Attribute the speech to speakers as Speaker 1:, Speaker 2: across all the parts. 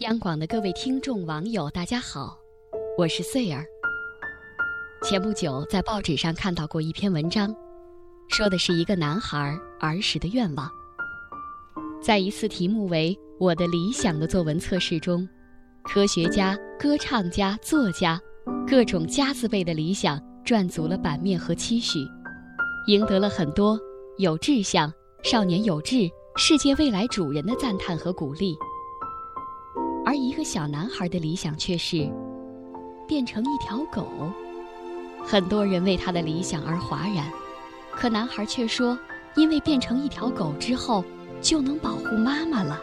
Speaker 1: 央广的各位听众、网友，大家好，我是穗儿。前不久在报纸上看到过一篇文章，说的是一个男孩儿时的愿望。在一次题目为“我的理想”的作文测试中，科学家、歌唱家、作家，各种“家”字辈的理想赚足了版面和期许，赢得了很多“有志向”“少年有志”“世界未来主人”的赞叹和鼓励。而一个小男孩的理想却是变成一条狗。很多人为他的理想而哗然，可男孩却说：“因为变成一条狗之后，就能保护妈妈了。”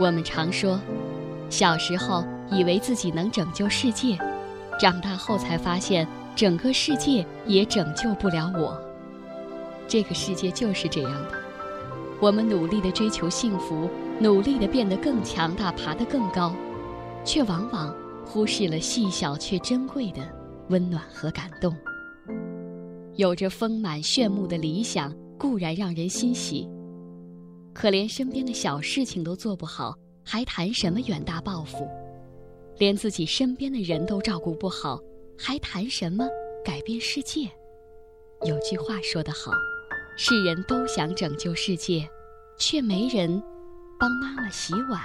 Speaker 1: 我们常说，小时候以为自己能拯救世界，长大后才发现整个世界也拯救不了我。这个世界就是这样的，我们努力的追求幸福。努力的变得更强大，爬得更高，却往往忽视了细小却珍贵的温暖和感动。有着丰满炫目的理想固然让人欣喜，可连身边的小事情都做不好，还谈什么远大抱负？连自己身边的人都照顾不好，还谈什么改变世界？有句话说得好：世人都想拯救世界，却没人。帮妈妈洗碗。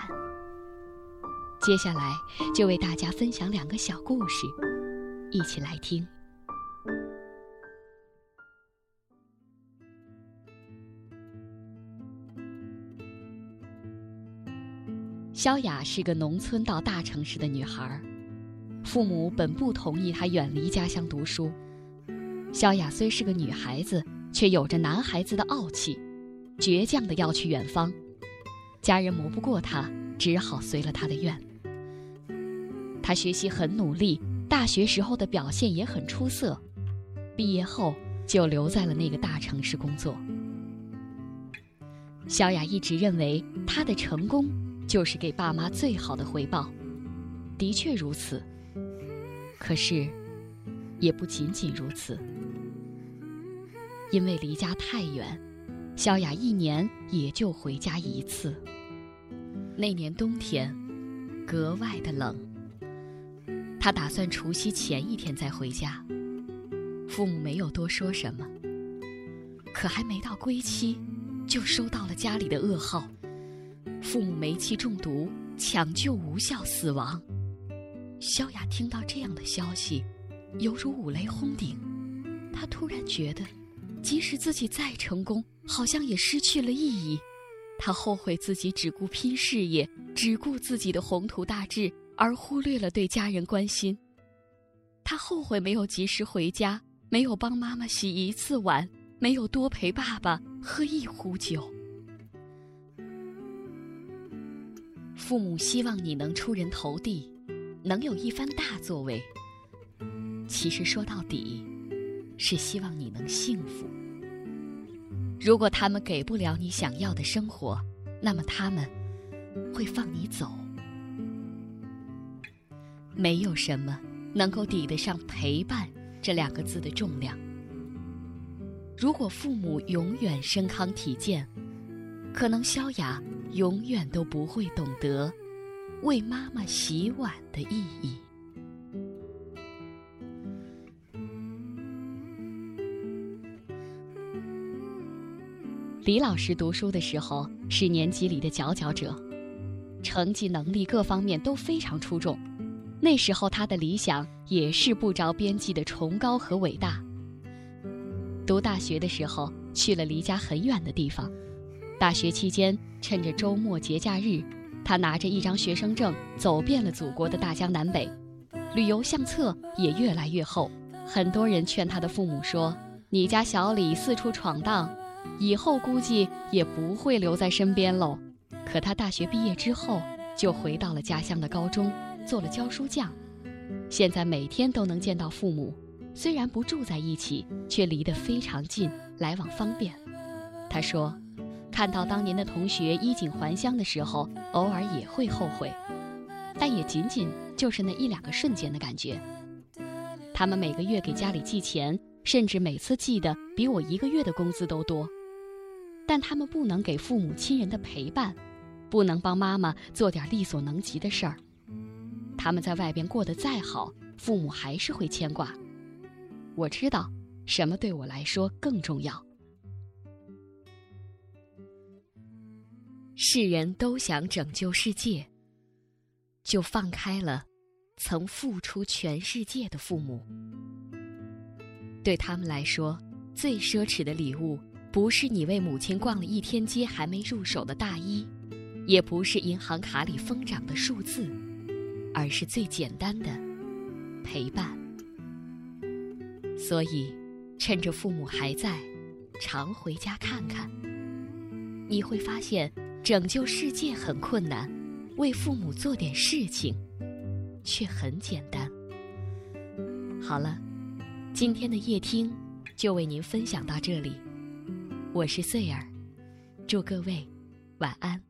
Speaker 1: 接下来就为大家分享两个小故事，一起来听。萧雅是个农村到大城市的女孩，父母本不同意她远离家乡读书。萧雅虽是个女孩子，却有着男孩子的傲气，倔强的要去远方。家人磨不过他，只好随了他的愿。他学习很努力，大学时候的表现也很出色，毕业后就留在了那个大城市工作。小雅一直认为她的成功就是给爸妈最好的回报，的确如此。可是，也不仅仅如此，因为离家太远。萧雅一年也就回家一次。那年冬天，格外的冷。她打算除夕前一天再回家。父母没有多说什么。可还没到归期，就收到了家里的噩耗：父母煤气中毒，抢救无效死亡。萧雅听到这样的消息，犹如五雷轰顶。她突然觉得。即使自己再成功，好像也失去了意义。他后悔自己只顾拼事业，只顾自己的宏图大志，而忽略了对家人关心。他后悔没有及时回家，没有帮妈妈洗一次碗，没有多陪爸爸喝一壶酒。父母希望你能出人头地，能有一番大作为。其实说到底。是希望你能幸福。如果他们给不了你想要的生活，那么他们会放你走。没有什么能够抵得上“陪伴”这两个字的重量。如果父母永远身康体健，可能萧雅永远都不会懂得为妈妈洗碗的意义。李老师读书的时候是年级里的佼佼者，成绩、能力各方面都非常出众。那时候他的理想也是不着边际的崇高和伟大。读大学的时候去了离家很远的地方，大学期间趁着周末节假日，他拿着一张学生证走遍了祖国的大江南北，旅游相册也越来越厚。很多人劝他的父母说：“你家小李四处闯荡。”以后估计也不会留在身边喽。可他大学毕业之后，就回到了家乡的高中，做了教书匠。现在每天都能见到父母，虽然不住在一起，却离得非常近，来往方便。他说，看到当年的同学衣锦还乡的时候，偶尔也会后悔，但也仅仅就是那一两个瞬间的感觉。他们每个月给家里寄钱，甚至每次寄的比我一个月的工资都多。但他们不能给父母亲人的陪伴，不能帮妈妈做点力所能及的事儿。他们在外边过得再好，父母还是会牵挂。我知道什么对我来说更重要。世人都想拯救世界，就放开了曾付出全世界的父母。对他们来说，最奢侈的礼物，不是你为母亲逛了一天街还没入手的大衣，也不是银行卡里疯长的数字，而是最简单的陪伴。所以，趁着父母还在，常回家看看。你会发现。拯救世界很困难，为父母做点事情，却很简单。好了，今天的夜听就为您分享到这里，我是穗儿，祝各位晚安。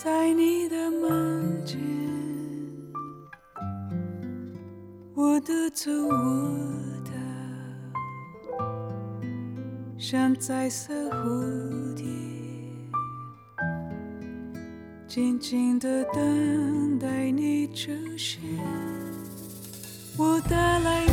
Speaker 2: 在你的门前，我的走我的，像彩色蝴蝶，静静的等待你出现。我带来